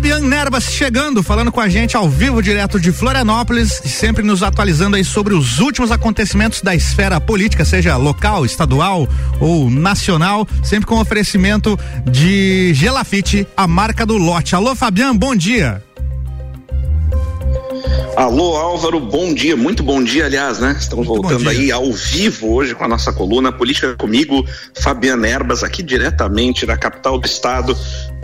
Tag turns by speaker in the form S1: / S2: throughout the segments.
S1: Fabian Nerbas chegando, falando com a gente ao vivo, direto de Florianópolis, sempre nos atualizando aí sobre os últimos acontecimentos da esfera política, seja local, estadual ou nacional, sempre com oferecimento de Gelafite, a marca do lote. Alô, Fabian, bom dia.
S2: Alô Álvaro, bom dia, muito bom dia, aliás, né? Estamos muito voltando aí ao vivo hoje com a nossa coluna Política comigo, Fabiana Erbas, aqui diretamente da capital do estado,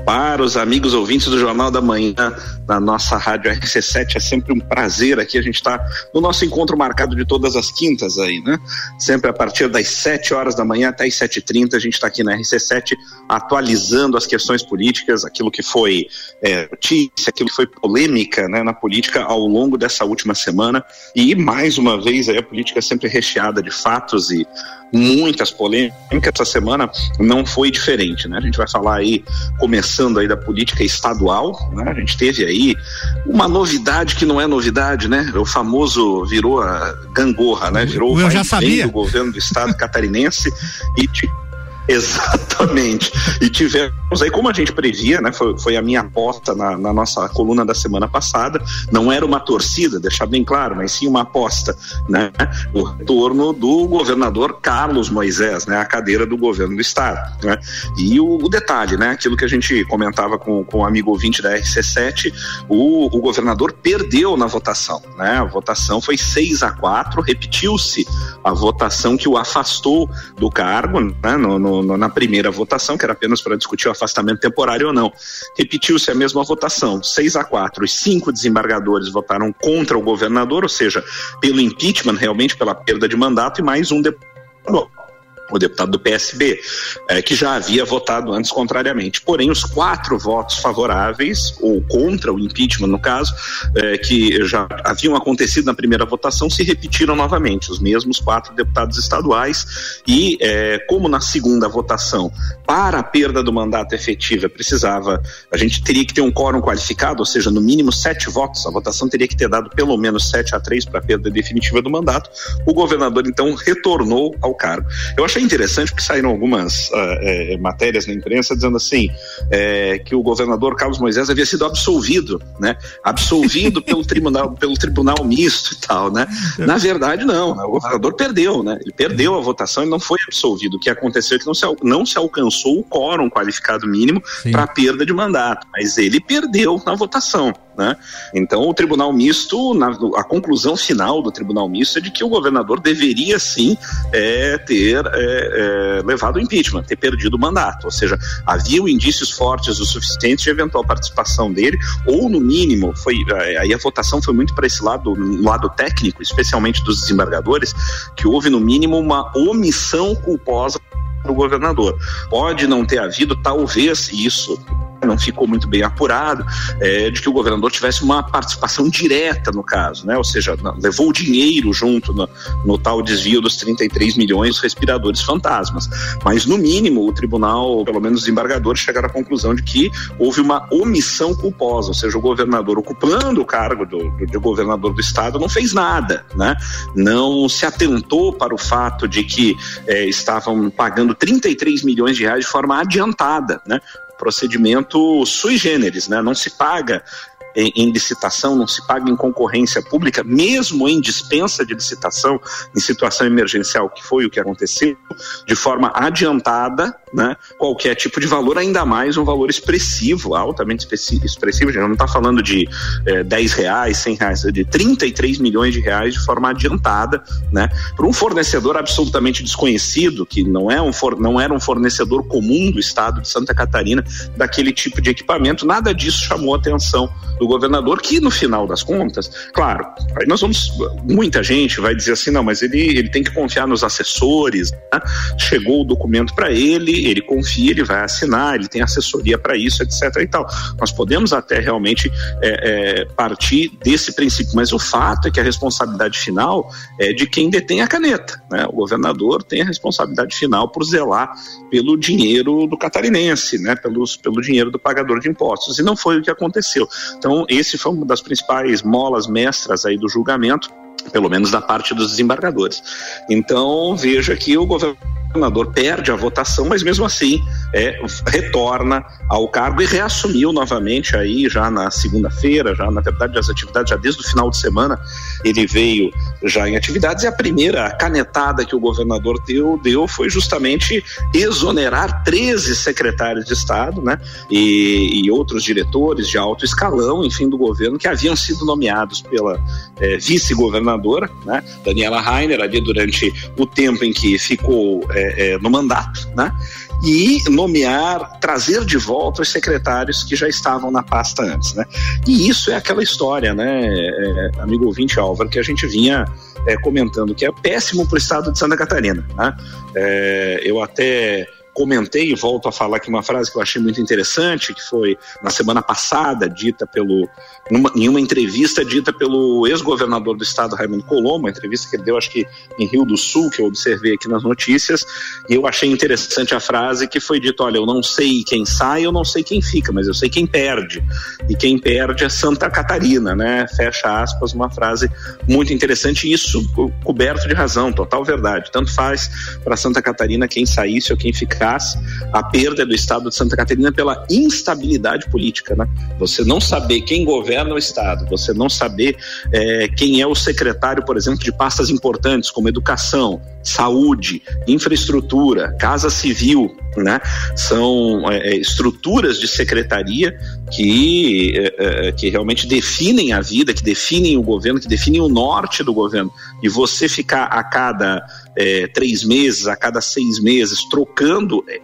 S2: para os amigos ouvintes do Jornal da Manhã, na nossa rádio RC7. É sempre um prazer aqui. A gente está no nosso encontro marcado de todas as quintas aí, né? Sempre a partir das 7 horas da manhã até as 7h30, a gente está aqui na RC7 atualizando as questões políticas, aquilo que foi é, notícia, aquilo que foi polêmica né, na política ao longo dessa última semana. E mais uma vez aí, a política é sempre recheada de fatos e muitas polêmicas. Essa semana não foi diferente, né? A gente vai falar aí, começando aí da política estadual, né? A gente teve aí uma novidade que não é novidade, né? O famoso virou a gangorra, né? Virou
S1: Eu já sabia.
S2: do governo do estado catarinense e Exatamente. E tivemos aí, como a gente previa, né? Foi, foi a minha aposta na, na, nossa coluna da semana passada. Não era uma torcida, deixar bem claro, mas sim uma aposta, né? O retorno do governador Carlos Moisés, né? A cadeira do governo do estado, né? E o, o detalhe, né? Aquilo que a gente comentava com, com o amigo ouvinte da RC7, o, o governador perdeu na votação, né? A votação foi 6 a 4 repetiu-se a votação que o afastou do cargo, né? no, no no, na primeira votação, que era apenas para discutir o afastamento temporário ou não. Repetiu-se a mesma votação, 6 a 4. Os cinco desembargadores votaram contra o governador, ou seja, pelo impeachment, realmente pela perda de mandato, e mais um deputado o deputado do PSB, é, que já havia votado antes contrariamente. Porém, os quatro votos favoráveis, ou contra o impeachment, no caso, é, que já haviam acontecido na primeira votação, se repetiram novamente, os mesmos quatro deputados estaduais. E, é, como na segunda votação, para a perda do mandato efetiva, precisava, a gente teria que ter um quórum qualificado, ou seja, no mínimo sete votos, a votação teria que ter dado pelo menos sete a três para a perda definitiva do mandato. O governador, então, retornou ao cargo. Eu acho achei interessante porque saíram algumas uh, matérias na imprensa dizendo assim é, que o governador Carlos Moisés havia sido absolvido, né? Absolvido pelo tribunal, pelo tribunal misto e tal, né? Na verdade, não. Né? O governador perdeu, né? Ele perdeu a votação e não foi absolvido. O que aconteceu é que não se, não se alcançou o quórum qualificado mínimo para a perda de mandato, mas ele perdeu na votação. Né? Então, o Tribunal Misto, na, a conclusão final do Tribunal Misto é de que o governador deveria sim é, ter é, é, levado o impeachment, ter perdido o mandato. Ou seja, havia indícios fortes o suficiente de eventual participação dele, ou no mínimo, foi é, aí a votação foi muito para esse lado, lado técnico, especialmente dos desembargadores, que houve no mínimo uma omissão culposa do governador. Pode não ter havido, talvez, isso não ficou muito bem apurado, é, de que o governador tivesse uma participação direta no caso, né? ou seja, levou o dinheiro junto no, no tal desvio dos 33 milhões respiradores fantasmas. Mas, no mínimo, o tribunal, pelo menos os embargadores, chegaram à conclusão de que houve uma omissão culposa, ou seja, o governador ocupando o cargo do, do, de governador do estado não fez nada, né? não se atentou para o fato de que é, estavam pagando 33 milhões de reais de forma adiantada, né? procedimento sui generis, né? Não se paga em, em, licitação, não se paga em concorrência pública, mesmo em dispensa de licitação, em situação emergencial, que foi o que aconteceu, de forma adiantada, né, qualquer tipo de valor, ainda mais um valor expressivo, altamente expressivo, a gente não está falando de é, 10 reais, 100 reais, de 33 milhões de reais de forma adiantada, né, para um fornecedor absolutamente desconhecido, que não, é um for, não era um fornecedor comum do estado de Santa Catarina, daquele tipo de equipamento, nada disso chamou a atenção do governador, que no final das contas, claro, aí nós vamos, muita gente vai dizer assim, não, mas ele, ele tem que confiar nos assessores, né? chegou o documento para ele, ele confia, ele vai assinar, ele tem assessoria para isso, etc. e tal. Nós podemos até realmente é, é, partir desse princípio, mas o fato é que a responsabilidade final é de quem detém a caneta, né? O governador tem a responsabilidade final por zelar pelo dinheiro do catarinense, né? Pelos, pelo dinheiro do pagador de impostos, e não foi o que aconteceu. Então, esse foi uma das principais molas mestras aí do julgamento, pelo menos da parte dos desembargadores. Então, veja que o governador perde a votação, mas mesmo assim é, retorna ao cargo e reassumiu novamente aí já na segunda-feira, já na verdade as atividades já desde o final de semana ele veio já em atividades e a primeira canetada que o governador deu, deu foi justamente exonerar 13 secretários de Estado, né, e, e outros diretores de alto escalão, enfim, do governo que haviam sido nomeados pela é, vice-governadora, né, Daniela Rainer, ali durante o tempo em que ficou é, é, no mandato, né, e nomear, trazer de volta os secretários que já estavam na pasta antes, né? E isso é aquela história, né, é, amigo ouvinte Álvaro, que a gente vinha é, comentando que é péssimo para o estado de Santa Catarina, né? É, eu até comentei e volto a falar aqui uma frase que eu achei muito interessante, que foi na semana passada dita pelo numa, em uma entrevista dita pelo ex-governador do estado Raimundo Colombo, uma entrevista que ele deu acho que em Rio do Sul, que eu observei aqui nas notícias, e eu achei interessante a frase que foi dito, olha, eu não sei quem sai, eu não sei quem fica, mas eu sei quem perde. E quem perde é Santa Catarina, né? Fecha aspas, uma frase muito interessante, e isso coberto de razão, total verdade. Tanto faz para Santa Catarina quem saísse ou quem ficasse a perda do Estado de Santa Catarina pela instabilidade política, né? Você não saber quem governa o Estado, você não saber é, quem é o secretário, por exemplo, de pastas importantes como educação, saúde, infraestrutura, casa civil, né? São é, é estruturas de secretaria que, é, é, que realmente definem a vida, que definem o governo, que definem o norte do governo. E você ficar a cada é, três meses, a cada seis meses, trocando é,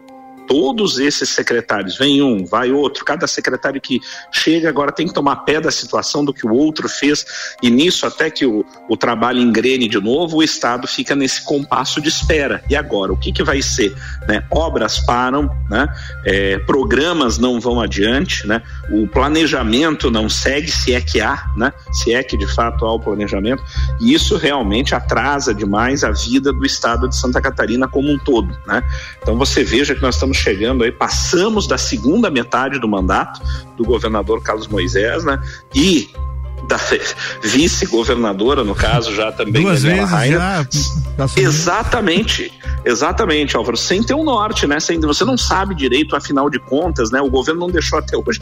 S2: todos esses secretários, vem um, vai outro, cada secretário que chega agora tem que tomar pé da situação do que o outro fez, e nisso, até que o, o trabalho engrene de novo, o Estado fica nesse compasso de espera. E agora, o que, que vai ser? Né? Obras param, né? É, programas não vão adiante, né? o planejamento não segue, se é que há, né? se é que de fato há o planejamento, e isso realmente atrasa demais a vida do Estado de Santa Catarina como um todo. Né? Então você veja que nós estamos chegando aí, passamos da segunda metade do mandato do governador Carlos Moisés, né? E da vice-governadora, no caso, já também.
S1: Duas vezes Rainer. já.
S2: Exatamente. Exatamente, Álvaro, sem ter um norte, né? Sem, você não sabe direito, afinal de contas, né? O governo não deixou até hoje,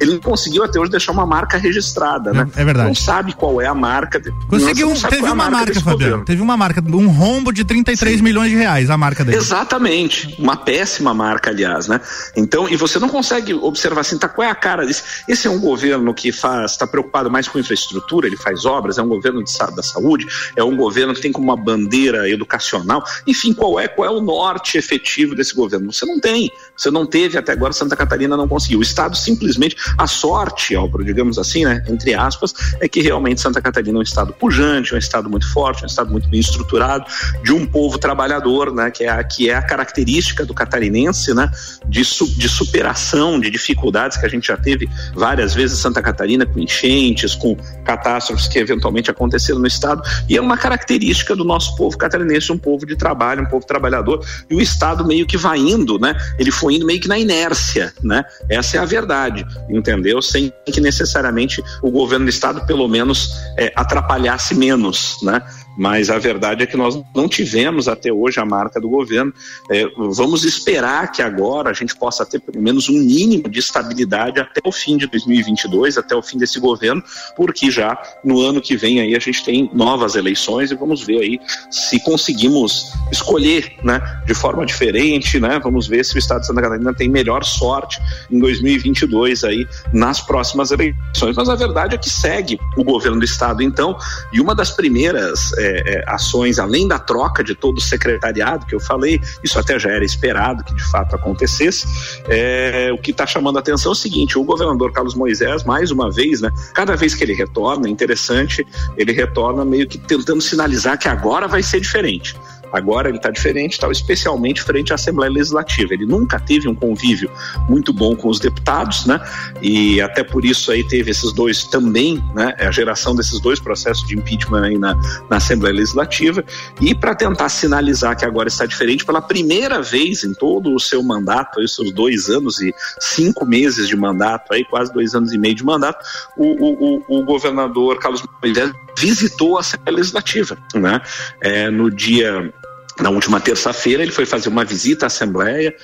S2: ele não conseguiu até hoje deixar uma marca registrada, né?
S1: É, é verdade.
S2: Não sabe qual é a marca.
S1: Conseguiu, teve é uma marca, marca Fabiano, teve uma marca, um rombo de 33 Sim. milhões de reais, a marca dele.
S2: Exatamente, uma péssima marca, aliás, né? Então, e você não consegue observar assim, tá, qual é a cara desse? Esse é um governo que faz, está preocupado mais com infraestrutura, ele faz obras, é um governo de, da saúde, é um governo que tem como uma bandeira educacional, enfim, qual é qual é o norte efetivo desse governo. Você não tem, você não teve até agora, Santa Catarina não conseguiu. O Estado simplesmente, a sorte, Álvaro, digamos assim, né, entre aspas, é que realmente Santa Catarina é um Estado pujante, é um Estado muito forte, é um Estado muito bem estruturado, de um povo trabalhador, né, que é a, que é a característica do catarinense, né, de, su, de superação de dificuldades que a gente já teve várias vezes em Santa Catarina, com enchentes, com catástrofes que eventualmente aconteceram no Estado, e é uma característica do nosso povo catarinense, um povo de trabalho, um povo trabalhador, e o Estado meio que vai indo, né? Ele foi indo meio que na inércia, né? Essa é a verdade, entendeu? Sem que necessariamente o governo do Estado, pelo menos, é, atrapalhasse menos, né? Mas a verdade é que nós não tivemos até hoje a marca do governo. É, vamos esperar que agora a gente possa ter pelo menos um mínimo de estabilidade até o fim de 2022, até o fim desse governo, porque já no ano que vem aí a gente tem novas eleições e vamos ver aí se conseguimos escolher, né, de forma diferente, né? Vamos ver se o Estado de Santa Catarina tem melhor sorte em 2022 aí nas próximas eleições. Mas a verdade é que segue o governo do Estado então, e uma das primeiras é, é, ações, além da troca de todo o secretariado que eu falei, isso até já era esperado que de fato acontecesse. É, o que está chamando a atenção é o seguinte: o governador Carlos Moisés, mais uma vez, né, cada vez que ele retorna, é interessante, ele retorna meio que tentando sinalizar que agora vai ser diferente. Agora ele está diferente, tal, especialmente frente à Assembleia Legislativa. Ele nunca teve um convívio muito bom com os deputados, né? E até por isso aí teve esses dois também, né? A geração desses dois processos de impeachment aí na, na Assembleia Legislativa. E para tentar sinalizar que agora está diferente, pela primeira vez em todo o seu mandato, aí, seus dois anos e cinco meses de mandato, aí quase dois anos e meio de mandato, o, o, o, governador Carlos Moisés visitou a Assembleia Legislativa, né? É, no dia na última terça-feira, ele foi fazer uma visita à Assembleia,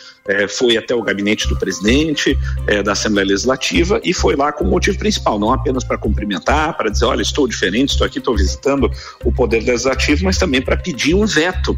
S2: foi até o gabinete do presidente é, da Assembleia Legislativa e foi lá com o motivo principal, não apenas para cumprimentar, para dizer, olha, estou diferente, estou aqui, estou visitando o Poder Legislativo, mas também para pedir um veto.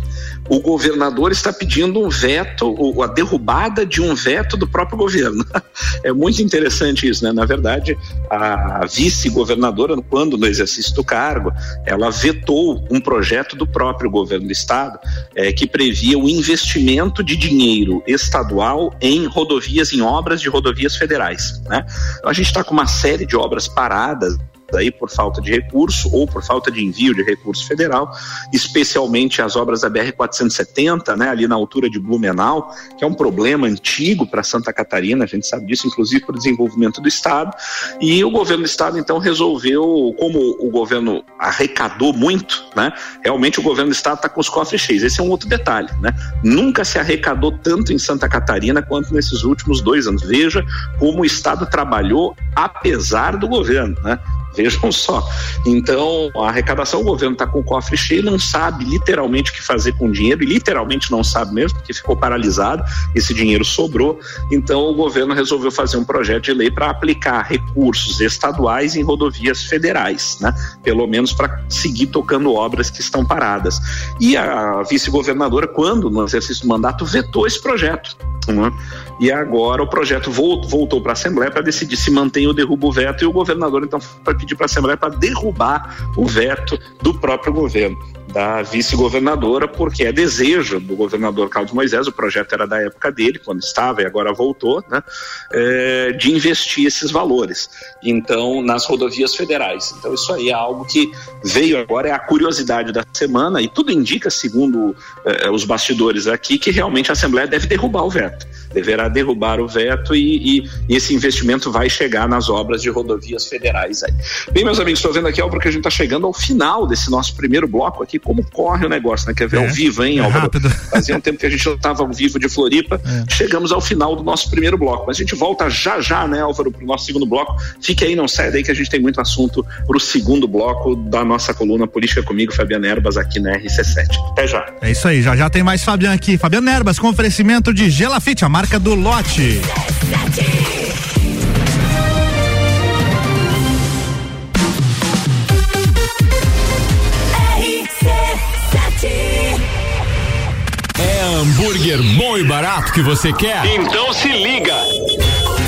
S2: O governador está pedindo um veto, a derrubada de um veto do próprio governo. É muito interessante isso, né? Na verdade, a vice-governadora, quando no exercício do cargo, ela vetou um projeto do próprio governo do estado é, que previa o investimento de dinheiro estadual em rodovias, em obras de rodovias federais. Né? Então, a gente está com uma série de obras paradas aí por falta de recurso ou por falta de envio de recurso federal, especialmente as obras da BR 470, né, ali na altura de Blumenau, que é um problema antigo para Santa Catarina, a gente sabe disso, inclusive para o desenvolvimento do estado. E o governo do estado então resolveu, como o governo arrecadou muito, né, realmente o governo do estado está com os cofres cheios. Esse é um outro detalhe, né? Nunca se arrecadou tanto em Santa Catarina quanto nesses últimos dois anos. Veja como o estado trabalhou apesar do governo, né? Vejam só. Então, a arrecadação, o governo está com o cofre cheio, não sabe literalmente o que fazer com o dinheiro, e literalmente não sabe mesmo, porque ficou paralisado, esse dinheiro sobrou. Então, o governo resolveu fazer um projeto de lei para aplicar recursos estaduais em rodovias federais, né? pelo menos para seguir tocando obras que estão paradas. E a vice-governadora, quando no exercício do mandato, vetou esse projeto. Né? E agora o projeto voltou para a Assembleia para decidir se mantém ou derruba o veto, e o governador então vai pedir para a Assembleia para derrubar o veto do próprio governo, da vice-governadora, porque é desejo do governador Carlos Moisés, o projeto era da época dele, quando estava e agora voltou, né, é, de investir esses valores, então, nas rodovias federais. Então, isso aí é algo que veio agora, é a curiosidade da semana, e tudo indica, segundo é, os bastidores aqui, que realmente a Assembleia deve derrubar o veto deverá derrubar o veto e, e, e, esse investimento vai chegar nas obras de rodovias federais aí. Bem, meus amigos, estou vendo aqui, Álvaro, que a gente está chegando ao final desse nosso primeiro bloco aqui, como corre o negócio, né? Quer ver é, ao vivo, hein, é Álvaro? Rápido. Fazia um tempo que a gente não estava ao vivo de Floripa, é. chegamos ao final do nosso primeiro bloco, mas a gente volta já já, né, Álvaro, para o nosso segundo bloco. Fique aí, não saia daí que a gente tem muito assunto para o segundo bloco da nossa coluna Política Comigo, Fabiana Erbas, aqui na RC7. Até já.
S1: É isso aí, já já tem mais Fabiano aqui. Fabiano Erbas, com oferecimento de Gelafite, a marca do lote.
S3: É hambúrguer bom e barato que você quer?
S4: Então se liga!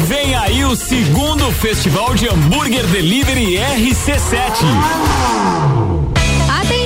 S3: Vem aí o segundo Festival de Hambúrguer Delivery RC7.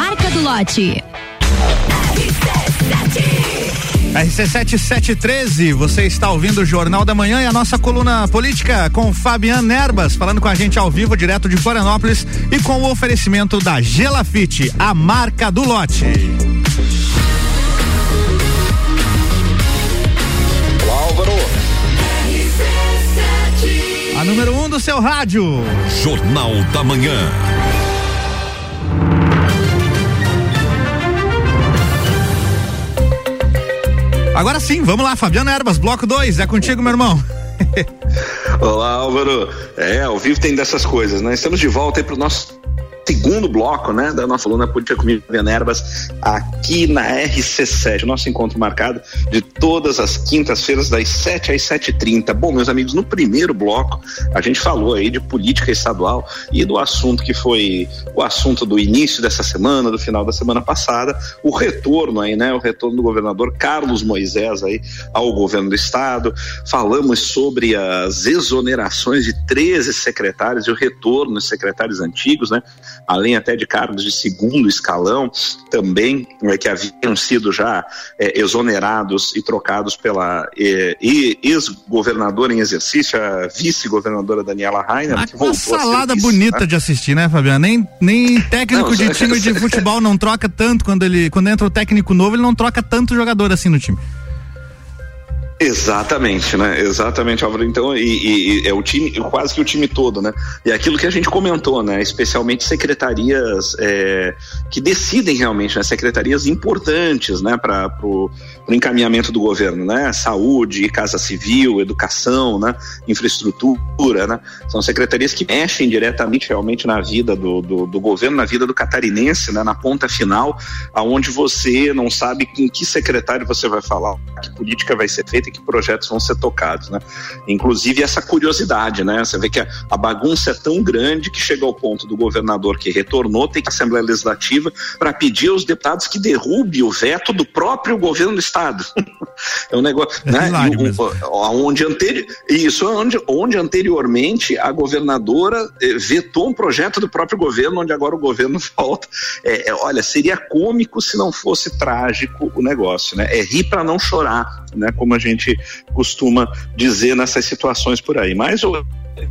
S5: marca do lote.
S1: RC7713, você está ouvindo o Jornal da Manhã e a nossa coluna política com Fabiano Nerbas, falando com a gente ao vivo, direto de Florianópolis e com o oferecimento da Gelafite, a marca do lote.
S4: Álvaro.
S1: A número 1 um do seu rádio.
S3: Jornal da Manhã.
S1: Agora sim, vamos lá, Fabiano Erbas, bloco 2, é contigo, meu irmão.
S2: Olá, Álvaro. É, ao vivo tem dessas coisas, né? Estamos de volta aí para o nosso segundo bloco, né, da nossa aluna política comigo, Nerbas, aqui na RC7, nosso encontro marcado de todas as quintas-feiras, das 7 às 7h30. Bom, meus amigos, no primeiro bloco, a gente falou aí de política estadual e do assunto que foi o assunto do início dessa semana, do final da semana passada, o retorno aí, né, o retorno do governador Carlos Moisés aí ao governo do estado. Falamos sobre as exonerações de 13 secretários e o retorno dos secretários antigos, né? Além até de cargos de segundo escalão, também é, que haviam sido já é, exonerados e trocados pela é, ex-governadora em exercício, a vice-governadora Daniela Rainer.
S1: Ah, que uma salada bonita né? de assistir, né, Fabiano? Nem, nem técnico não, de time de futebol não troca tanto quando ele quando entra o técnico novo, ele não troca tanto jogador assim no time.
S2: Exatamente, né? Exatamente, Álvaro. Então, e, e, é o time, quase que o time todo, né? E aquilo que a gente comentou, né? Especialmente secretarias é, que decidem realmente, né? Secretarias importantes, né? Para o encaminhamento do governo, né? Saúde, Casa Civil, Educação, né? Infraestrutura, né? São secretarias que mexem diretamente realmente na vida do, do, do governo, na vida do catarinense, né? Na ponta final, aonde você não sabe com que secretário você vai falar, que política vai ser feita que projetos vão ser tocados, né? Inclusive essa curiosidade, né? Você vê que a, a bagunça é tão grande que chega ao ponto do governador que retornou ter que a Assembleia Legislativa para pedir aos deputados que derrube o veto do próprio governo do estado. é um negócio, é né? onde anteri isso onde, onde anteriormente a governadora eh, vetou um projeto do próprio governo, onde agora o governo volta. É, é, olha, seria cômico se não fosse trágico o negócio, né? É rir para não chorar, né? Como a gente gente costuma dizer nessas situações por aí. Mas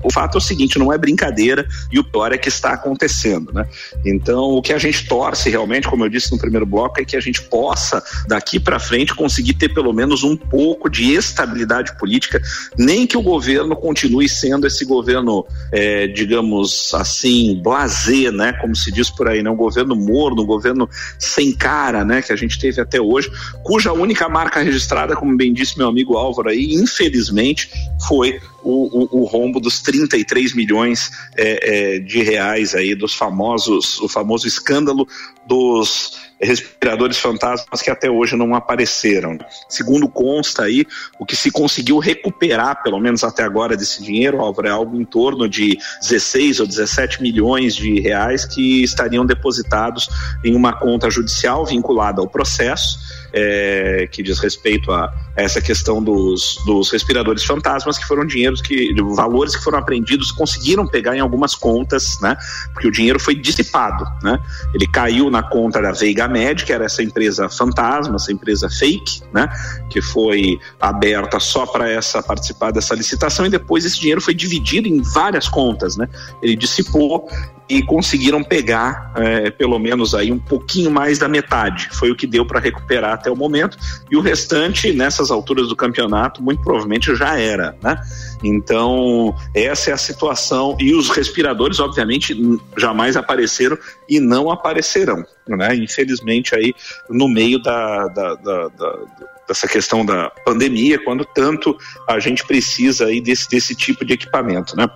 S2: o, fato é o seguinte, não é brincadeira e o pior é que está acontecendo, né? Então, o que a gente torce realmente, como eu disse no primeiro bloco, é que a gente possa daqui para frente conseguir ter pelo menos um pouco de estabilidade política, nem que o governo continue sendo esse governo, é, digamos assim, blazer, né? Como se diz por aí, né? Um governo morno, um governo sem cara, né? Que a gente teve até hoje, cuja única marca registrada, como bem disse meu amigo Álvaro aí, infelizmente, foi o, o, o rombo dos 33 milhões é, é, de reais aí dos famosos, o famoso escândalo dos respiradores fantasmas que até hoje não apareceram. Segundo consta aí, o que se conseguiu recuperar, pelo menos até agora, desse dinheiro, Álvaro, é algo em torno de 16 ou 17 milhões de reais que estariam depositados em uma conta judicial vinculada ao processo é, que diz respeito a, essa questão dos, dos respiradores fantasmas, que foram dinheiros que, valores que foram apreendidos, conseguiram pegar em algumas contas, né? Porque o dinheiro foi dissipado, né? Ele caiu na conta da Veiga Med, que era essa empresa fantasma, essa empresa fake, né? Que foi aberta só para essa participar dessa licitação e depois esse dinheiro foi dividido em várias contas, né? Ele dissipou e conseguiram pegar é, pelo menos aí um pouquinho mais da metade. Foi o que deu para recuperar até o momento e o restante nessas alturas do campeonato muito provavelmente já era, né? Então essa é a situação e os respiradores obviamente jamais apareceram e não aparecerão, né? Infelizmente aí no meio da, da, da, da dessa questão da pandemia, quando tanto a gente precisa aí desse, desse tipo de equipamento, né?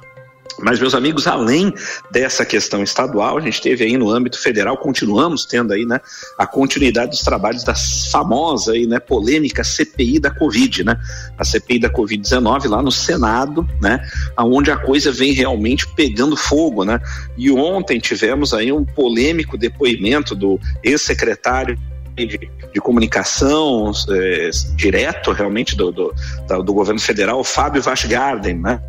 S2: Mas, meus amigos, além dessa questão estadual, a gente teve aí no âmbito federal, continuamos tendo aí, né, a continuidade dos trabalhos da famosa aí, né, polêmica CPI da Covid, né, a CPI da Covid-19 lá no Senado, né, aonde a coisa vem realmente pegando fogo, né, e ontem tivemos aí um polêmico depoimento do ex-secretário de, de, comunicação é, direto realmente do, do, do, governo federal, o Fábio Vashgarden, né?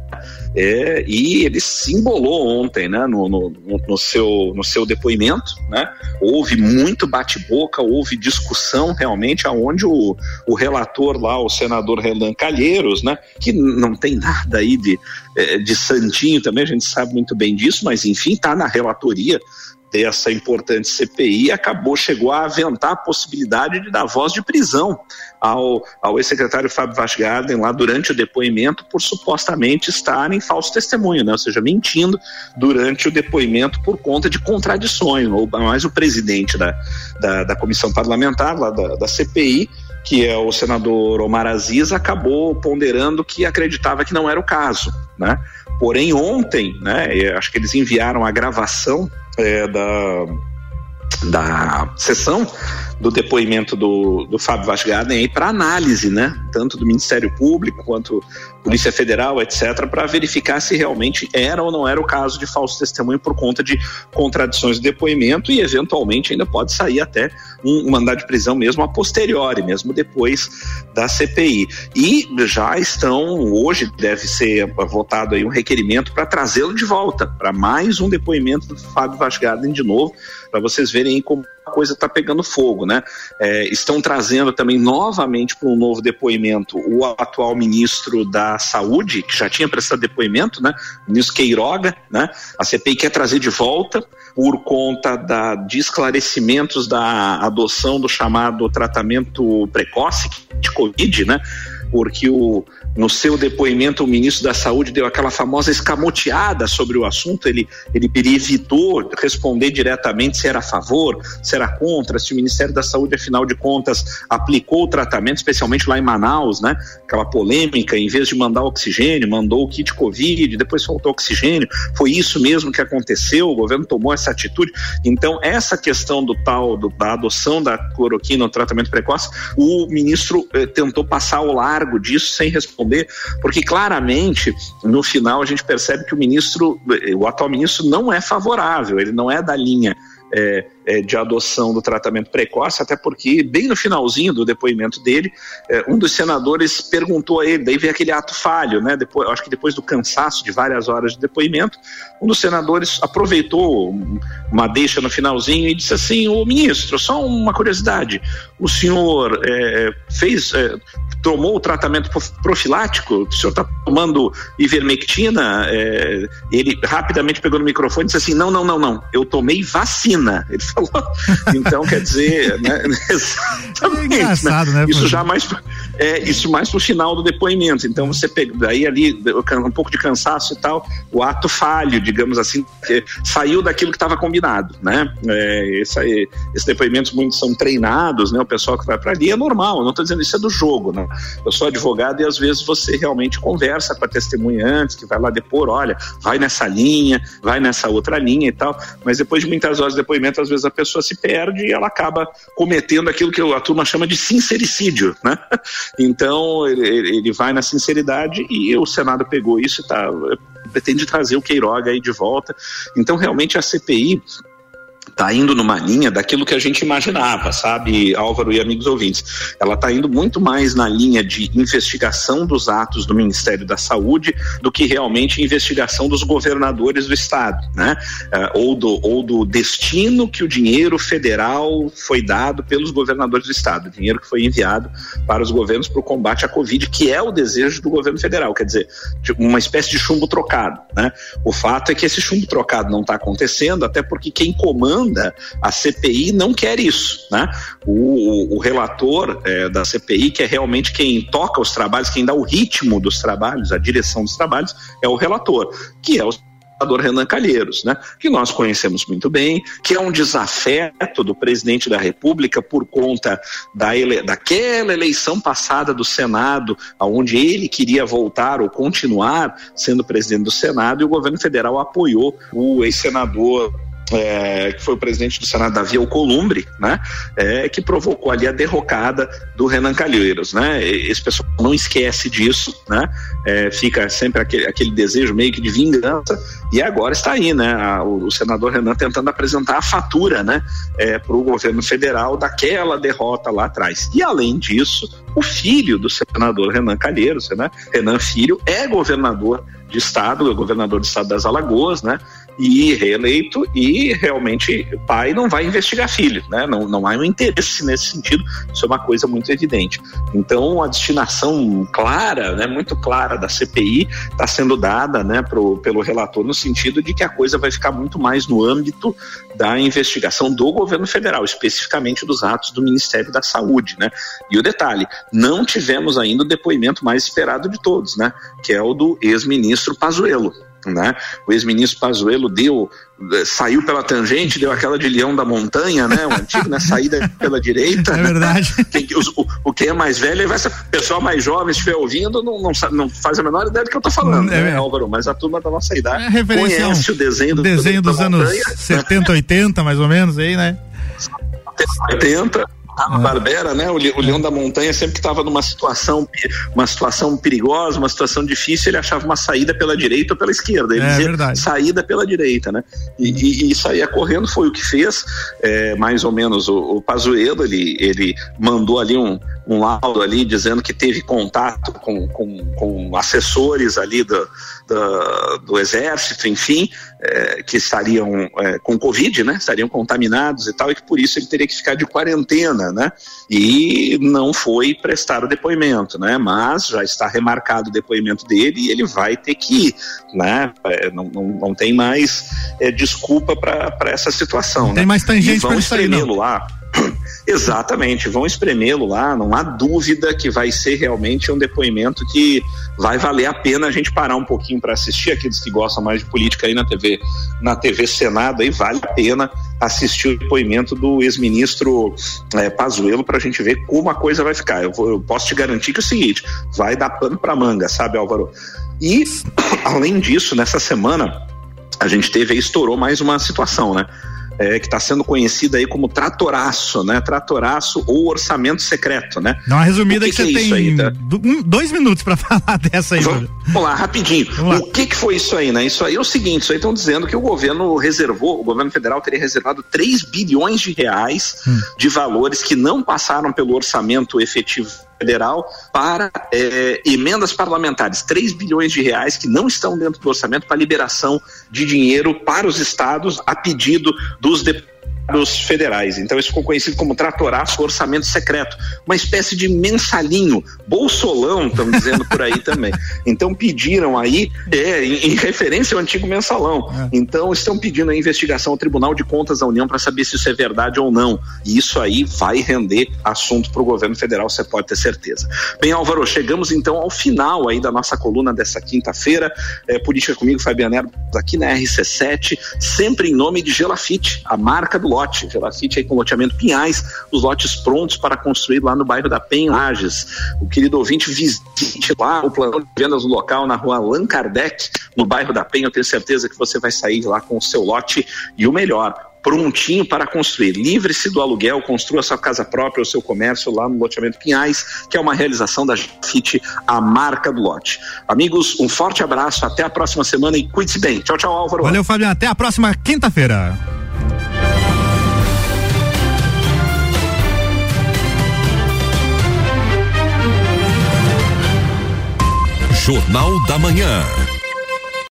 S2: É, e ele se embolou ontem né, no, no, no, seu, no seu depoimento. Né? Houve muito bate-boca, houve discussão realmente, aonde o, o relator lá, o senador Renan Calheiros, né, que não tem nada aí de, é, de santinho também, a gente sabe muito bem disso, mas enfim, está na relatoria dessa importante CPI acabou, chegou a aventar a possibilidade de dar voz de prisão ao, ao ex-secretário Fábio Vashgarden lá durante o depoimento por supostamente estar em falso testemunho, né? ou seja, mentindo durante o depoimento por conta de contradições, ou mais o presidente da, da, da comissão parlamentar lá da, da CPI que é o senador Omar Aziz, acabou ponderando que acreditava que não era o caso, né? Porém, ontem, né, acho que eles enviaram a gravação é, da, da sessão do depoimento do, do Fábio Vasgarden aí para análise, né? Tanto do Ministério Público quanto Polícia Federal, etc., para verificar se realmente era ou não era o caso de falso testemunho por conta de contradições de depoimento e, eventualmente, ainda pode sair até um, mandado de prisão mesmo a posteriori, mesmo depois da CPI. E já estão, hoje deve ser votado aí um requerimento para trazê-lo de volta, para mais um depoimento do Fábio Vasgarden de novo, para vocês verem como coisa está pegando fogo, né? É, estão trazendo também novamente para um novo depoimento o atual ministro da Saúde, que já tinha prestado depoimento, né? O ministro Queiroga, né? A CPI quer trazer de volta por conta da, de esclarecimentos da adoção do chamado tratamento precoce de Covid, né? Porque o, no seu depoimento, o ministro da Saúde deu aquela famosa escamoteada sobre o assunto. Ele, ele evitou responder diretamente se era a favor, se era contra, se o Ministério da Saúde, afinal de contas, aplicou o tratamento, especialmente lá em Manaus, né? Aquela polêmica, em vez de mandar oxigênio, mandou o kit Covid, depois faltou oxigênio. Foi isso mesmo que aconteceu, o governo tomou essa atitude. Então, essa questão do tal, do, da adoção da cloroquina no tratamento precoce, o ministro eh, tentou passar ao largo disso sem responder responder, porque claramente no final a gente percebe que o ministro, o atual ministro não é favorável, ele não é da linha é, é, de adoção do tratamento precoce, até porque, bem no finalzinho do depoimento dele, é, um dos senadores perguntou a ele, daí veio aquele ato falho, né? Depois, acho que depois do cansaço de várias horas de depoimento, um dos senadores aproveitou uma deixa no finalzinho e disse assim: Ô ministro, só uma curiosidade, o senhor é, fez. É, tomou o tratamento profilático, o senhor está tomando ivermectina, é, ele rapidamente pegou no microfone e disse assim, não, não, não, não, eu tomei vacina, ele falou, então quer dizer, né, exatamente, é né? né? isso já mais, é, isso mais pro final do depoimento, então você pega, aí ali, um pouco de cansaço e tal, o ato falho, digamos assim, saiu daquilo que estava combinado, né, é, esse, esses depoimentos muitos são treinados, né, o pessoal que vai para ali é normal, eu não estou dizendo isso é do jogo, né, eu sou advogado e às vezes você realmente conversa com a testemunha antes, que vai lá depor, olha, vai nessa linha, vai nessa outra linha e tal, mas depois de muitas horas de depoimento, às vezes a pessoa se perde e ela acaba cometendo aquilo que a turma chama de sincericídio, né? Então ele, ele vai na sinceridade e o Senado pegou isso e tá, pretende trazer o Queiroga aí de volta. Então realmente a CPI está indo numa linha daquilo que a gente imaginava, sabe, Álvaro e amigos ouvintes. Ela está indo muito mais na linha de investigação dos atos do Ministério da Saúde do que realmente investigação dos governadores do Estado, né? Uh, ou, do, ou do destino que o dinheiro federal foi dado pelos governadores do Estado, dinheiro que foi enviado para os governos para o combate à Covid, que é o desejo do governo federal, quer dizer, uma espécie de chumbo trocado, né? O fato é que esse chumbo trocado não está acontecendo, até porque quem comanda comanda a CPI não quer isso, né? O, o, relator é, da CPI, que é realmente quem toca os trabalhos, quem dá o ritmo dos trabalhos, a direção dos trabalhos, é o relator, que é o senador Renan Calheiros, né? que nós conhecemos muito bem, que é um desafeto do presidente da República por conta da ele... daquela eleição passada do Senado, onde ele queria voltar ou continuar sendo presidente do Senado, e o governo federal apoiou o ex-senador é, que foi o presidente do Senado, Davi Alcolumbre, né, é, que provocou ali a derrocada do Renan Calheiros, né, esse pessoal não esquece disso, né, é, fica sempre aquele, aquele, desejo meio que de vingança, e agora está aí, né, a, o, o, senador Renan tentando apresentar a fatura, né, é, para o governo federal daquela derrota lá atrás. E além disso, o filho do senador Renan Calheiros, né, Renan Filho, é governador de estado, é governador do estado das Alagoas, né, e reeleito e realmente pai não vai investigar filho, né? Não, não há um interesse nesse sentido, isso é uma coisa muito evidente. Então a destinação clara, né, muito clara da CPI está sendo dada, né, pro, pelo relator no sentido de que a coisa vai ficar muito mais no âmbito da investigação do governo federal, especificamente dos atos do Ministério da Saúde, né? E o detalhe, não tivemos ainda o depoimento mais esperado de todos, né? Que é o do ex-ministro Pazuello. Né? O ex-ministro Pazuello deu, eh, saiu pela tangente, deu aquela de leão da montanha, né? O antigo, né? Saída pela direita.
S1: É verdade.
S2: Quem, o, o quem é mais velho, vai ser pessoal mais jovem, estiver ouvindo, não, não, não, faz a menor ideia do que eu tô falando, é, né, Álvaro? Mas a turma da nossa idade
S1: é conhece o desenho, do,
S2: desenho
S1: dos anos montanha, 70, 80, mais ou menos, aí, né?
S2: 80, ah. Barbera, né? O, o Leão da Montanha sempre estava numa situação, uma situação perigosa, uma situação difícil, ele achava uma saída pela direita ou pela esquerda. Ele
S1: é,
S2: dizia
S1: verdade.
S2: saída pela direita, né? E, e, e saía correndo foi o que fez, é, mais ou menos o, o Pazuello, ele, ele mandou ali um, um laudo ali dizendo que teve contato com, com, com assessores ali do, do, do exército, enfim, é, que estariam é, com Covid, né? Estariam contaminados e tal, e que por isso ele teria que ficar de quarentena, né? E não foi prestar o depoimento, né? Mas já está remarcado o depoimento dele e ele vai ter que ir, né? É, não, não, não tem mais é, desculpa para essa situação,
S1: não
S2: né?
S1: Tem mais tangente para
S2: espremê-lo lá. Exatamente, vão espremê-lo lá, não há dúvida que vai ser realmente um depoimento que vai valer a pena a gente parar um pouquinho para assistir, aqueles que gostam mais de política aí na TV, na TV Senado, aí vale a pena assistir o depoimento do ex-ministro é, Pazuello para a gente ver como a coisa vai ficar. Eu, vou, eu posso te garantir que é o seguinte, vai dar pano para manga, sabe Álvaro? E, além disso, nessa semana, a gente teve aí, estourou mais uma situação, né? É, que está sendo conhecida aí como tratoraço, né? Tratoraço ou orçamento secreto, né?
S1: Dá uma resumida que, que, que, você tem aí, tá? dois minutos para falar dessa aí.
S2: Vamos, vamos lá, rapidinho. Vamos lá. O que, que foi isso aí, né? Isso aí é o seguinte, isso aí estão dizendo que o governo reservou, o governo federal teria reservado 3 bilhões de reais hum. de valores que não passaram pelo orçamento efetivo federal para é, emendas parlamentares, 3 bilhões de reais que não estão dentro do orçamento para liberação de dinheiro para os estados a pedido dos deputados dos federais. Então isso ficou conhecido como tratoraço orçamento secreto, uma espécie de mensalinho, bolsolão, estão dizendo por aí também. Então pediram aí, é, em, em, referência ao antigo mensalão. É. Então estão pedindo a investigação ao Tribunal de Contas da União para saber se isso é verdade ou não. E isso aí vai render assunto para o governo federal, você pode ter certeza. Bem, Álvaro, chegamos então ao final aí da nossa coluna dessa quinta-feira. É, Política comigo, Fabiano Herbo, aqui na RC7, sempre em nome de Gelafite, a marca do lote, Gelafite aí com loteamento Pinhais, os lotes prontos para construir lá no bairro da Penha, Lages. O querido ouvinte visite lá o plano de vendas no local na rua Allan Kardec, no bairro da Penha. Eu tenho certeza que você vai sair lá com o seu lote e o melhor, prontinho para construir. Livre-se do aluguel, construa sua casa própria, o seu comércio lá no loteamento Pinhais, que é uma realização da FIT, a marca do lote. Amigos, um forte abraço, até a próxima semana e cuide-se bem. Tchau, tchau, Álvaro.
S1: Valeu, Fabiano. Até a próxima quinta-feira.
S3: Jornal da Manhã.